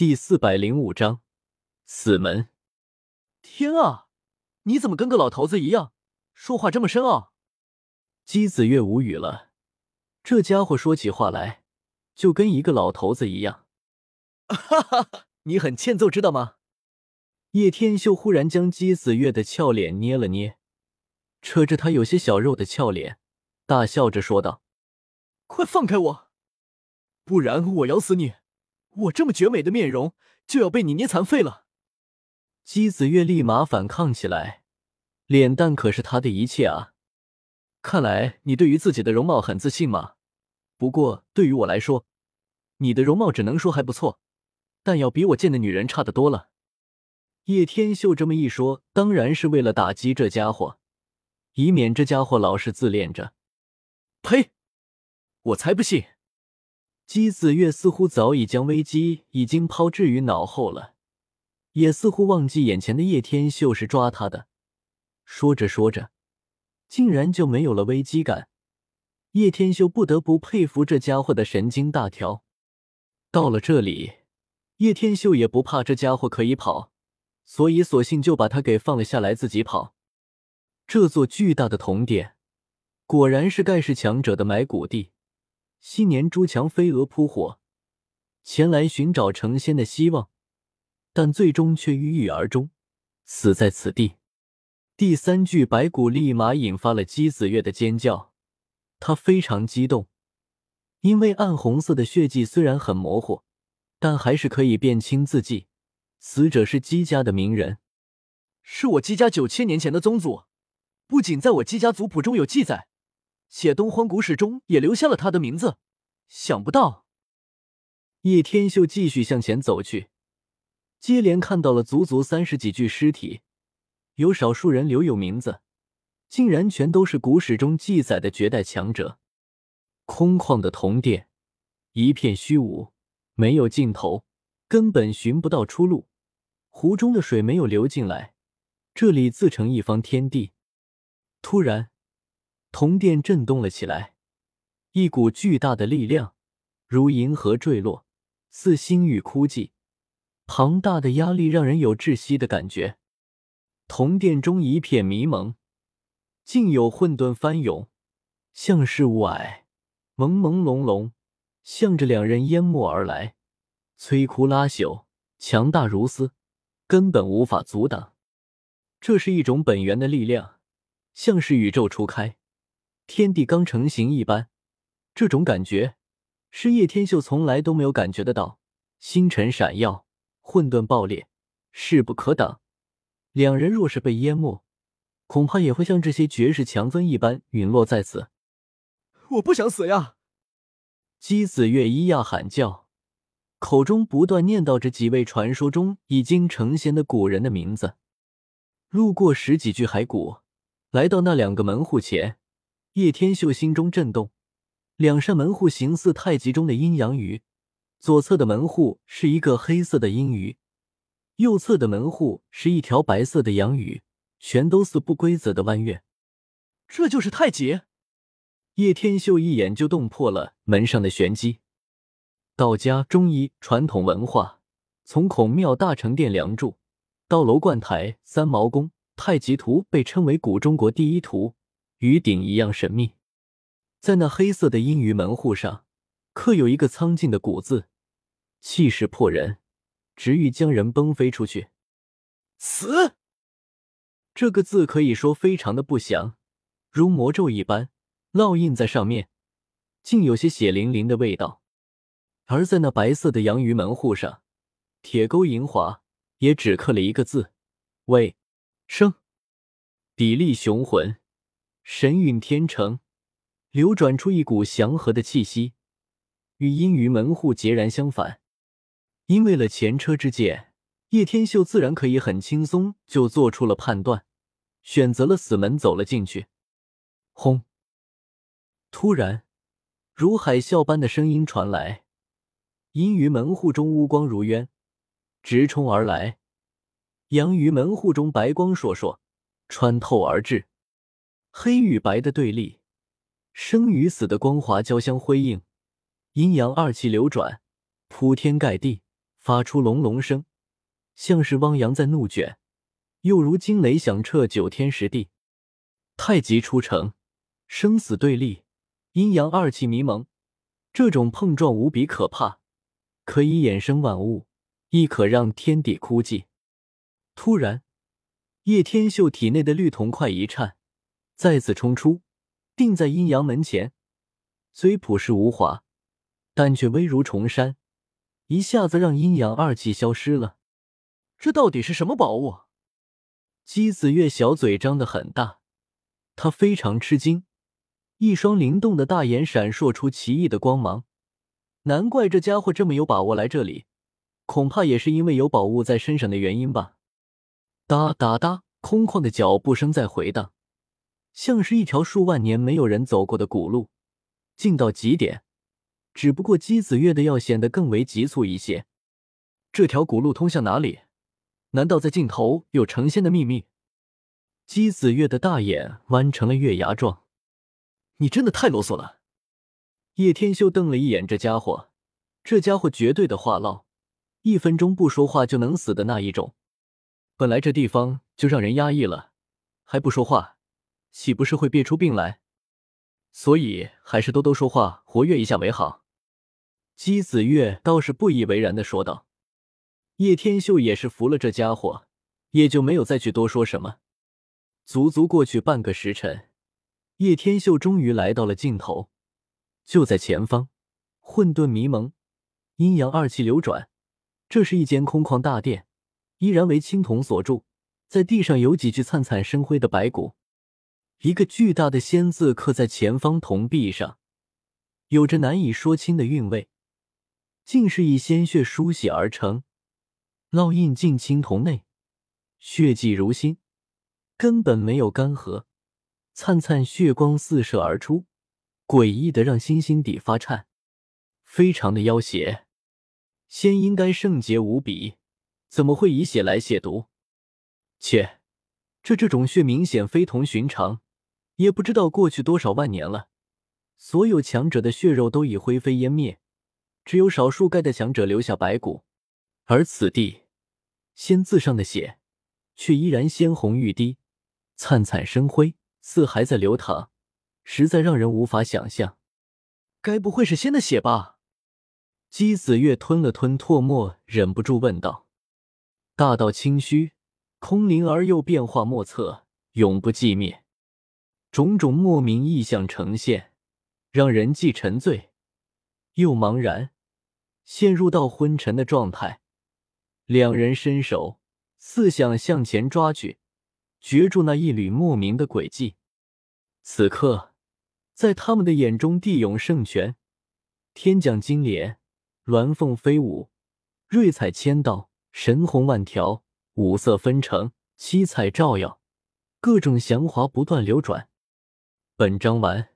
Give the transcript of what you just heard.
第四百零五章死门。天啊，你怎么跟个老头子一样，说话这么深奥？姬子月无语了，这家伙说起话来就跟一个老头子一样。哈哈哈，你很欠揍，知道吗？叶天秀忽然将姬子月的俏脸捏了捏，扯着他有些小肉的俏脸，大笑着说道：“快放开我，不然我咬死你！我这么绝美的面容就要被你捏残废了！”姬子月立马反抗起来，脸蛋可是他的一切啊！看来你对于自己的容貌很自信嘛。不过对于我来说，你的容貌只能说还不错，但要比我见的女人差得多了。叶天秀这么一说，当然是为了打击这家伙，以免这家伙老是自恋着。呸！我才不信！姬子月似乎早已将危机已经抛之于脑后了，也似乎忘记眼前的叶天秀是抓他的。说着说着，竟然就没有了危机感。叶天秀不得不佩服这家伙的神经大条。到了这里，叶天秀也不怕这家伙可以跑。所以，索性就把他给放了下来，自己跑。这座巨大的铜殿，果然是盖世强者的埋骨地。昔年朱强飞蛾扑火，前来寻找成仙的希望，但最终却郁郁而终，死在此地。第三具白骨立马引发了姬子月的尖叫，他非常激动，因为暗红色的血迹虽然很模糊，但还是可以辨清字迹。死者是姬家的名人，是我姬家九千年前的宗祖。不仅在我姬家族谱中有记载，且东荒古史中也留下了他的名字。想不到，叶天秀继续向前走去，接连看到了足足三十几具尸体，有少数人留有名字，竟然全都是古史中记载的绝代强者。空旷的铜殿，一片虚无，没有尽头，根本寻不到出路。湖中的水没有流进来，这里自成一方天地。突然，铜殿震动了起来，一股巨大的力量如银河坠落，似星域枯寂，庞大的压力让人有窒息的感觉。铜殿中一片迷蒙，竟有混沌翻涌，像是雾霭，朦朦胧胧，向着两人淹没而来，摧枯拉朽，强大如斯。根本无法阻挡，这是一种本源的力量，像是宇宙初开，天地刚成型一般。这种感觉是叶天秀从来都没有感觉得到。星辰闪耀，混沌爆裂，势不可挡。两人若是被淹没，恐怕也会像这些绝世强尊一般陨落在此。我不想死呀！姬子月咿呀喊叫。口中不断念叨着几位传说中已经成仙的古人的名字，路过十几具骸骨，来到那两个门户前，叶天秀心中震动。两扇门户形似太极中的阴阳鱼，左侧的门户是一个黑色的阴鱼，右侧的门户是一条白色的阳鱼，全都似不规则的弯月。这就是太极！叶天秀一眼就洞破了门上的玄机。道家、中医传统文化，从孔庙大成殿梁柱到楼观台、三毛宫，太极图被称为古中国第一图，与鼎一样神秘。在那黑色的阴鱼门户上，刻有一个苍劲的古字，气势迫人，直欲将人崩飞出去。死！这个字可以说非常的不祥，如魔咒一般烙印在上面，竟有些血淋淋的味道。而在那白色的阳鱼门户上，铁钩银华，也只刻了一个字：魏生。砥砺雄浑，神韵天成，流转出一股祥和的气息，与阴鱼门户截然相反。因为了前车之鉴，叶天秀自然可以很轻松就做出了判断，选择了死门走了进去。轰！突然，如海啸般的声音传来。阴鱼门户中乌光如渊，直冲而来；阳鱼门户中白光烁烁，穿透而至。黑与白的对立，生与死的光华交相辉映，阴阳二气流转，铺天盖地，发出隆隆声，像是汪洋在怒卷，又如惊雷响彻九天十地。太极出城，生死对立，阴阳二气迷蒙，这种碰撞无比可怕，可以衍生万物，亦可让天地枯寂。突然，叶天秀体内的绿铜块一颤，再次冲出，定在阴阳门前。虽朴实无华，但却威如重山，一下子让阴阳二气消失了。这到底是什么宝物？姬子月小嘴张得很大，他非常吃惊，一双灵动的大眼闪烁出奇异的光芒。难怪这家伙这么有把握来这里，恐怕也是因为有宝物在身上的原因吧。哒哒哒，空旷的脚步声在回荡，像是一条数万年没有人走过的古路。近到极点，只不过姬子月的要显得更为急促一些。这条古路通向哪里？难道在尽头有成仙的秘密？姬子月的大眼弯成了月牙状。你真的太啰嗦了。叶天修瞪了一眼这家伙，这家伙绝对的话唠，一分钟不说话就能死的那一种。本来这地方就让人压抑了，还不说话，岂不是会憋出病来？所以还是多多说话，活跃一下为好。姬子月倒是不以为然的说道。叶天秀也是服了这家伙，也就没有再去多说什么。足足过去半个时辰，叶天秀终于来到了尽头。就在前方，混沌迷蒙，阴阳二气流转。这是一间空旷大殿，依然为青铜所铸，在地上有几具灿灿生辉的白骨。一个巨大的“仙”字刻在前方铜壁上，有着难以说清的韵味，竟是以鲜血书写而成，烙印进青铜内，血迹如新，根本没有干涸，灿灿血光四射而出，诡异的让心心底发颤，非常的妖邪。仙应该圣洁无比，怎么会以血来亵渎？切，这这种血明显非同寻常。也不知道过去多少万年了，所有强者的血肉都已灰飞烟灭，只有少数盖的强者留下白骨，而此地“仙”字上的血却依然鲜红欲滴，灿灿生辉，似还在流淌，实在让人无法想象。该不会是仙的血吧？姬子月吞了吞唾沫，忍不住问道：“大道清虚，空灵而又变化莫测，永不寂灭。”种种莫名异象呈现，让人既沉醉又茫然，陷入到昏沉的状态。两人伸手，似想向前抓去，绝住那一缕莫名的轨迹。此刻，在他们的眼中，地涌圣泉，天降金莲，鸾凤飞舞，瑞彩千道，神虹万条，五色纷呈，七彩照耀，各种祥华不断流转。本章完。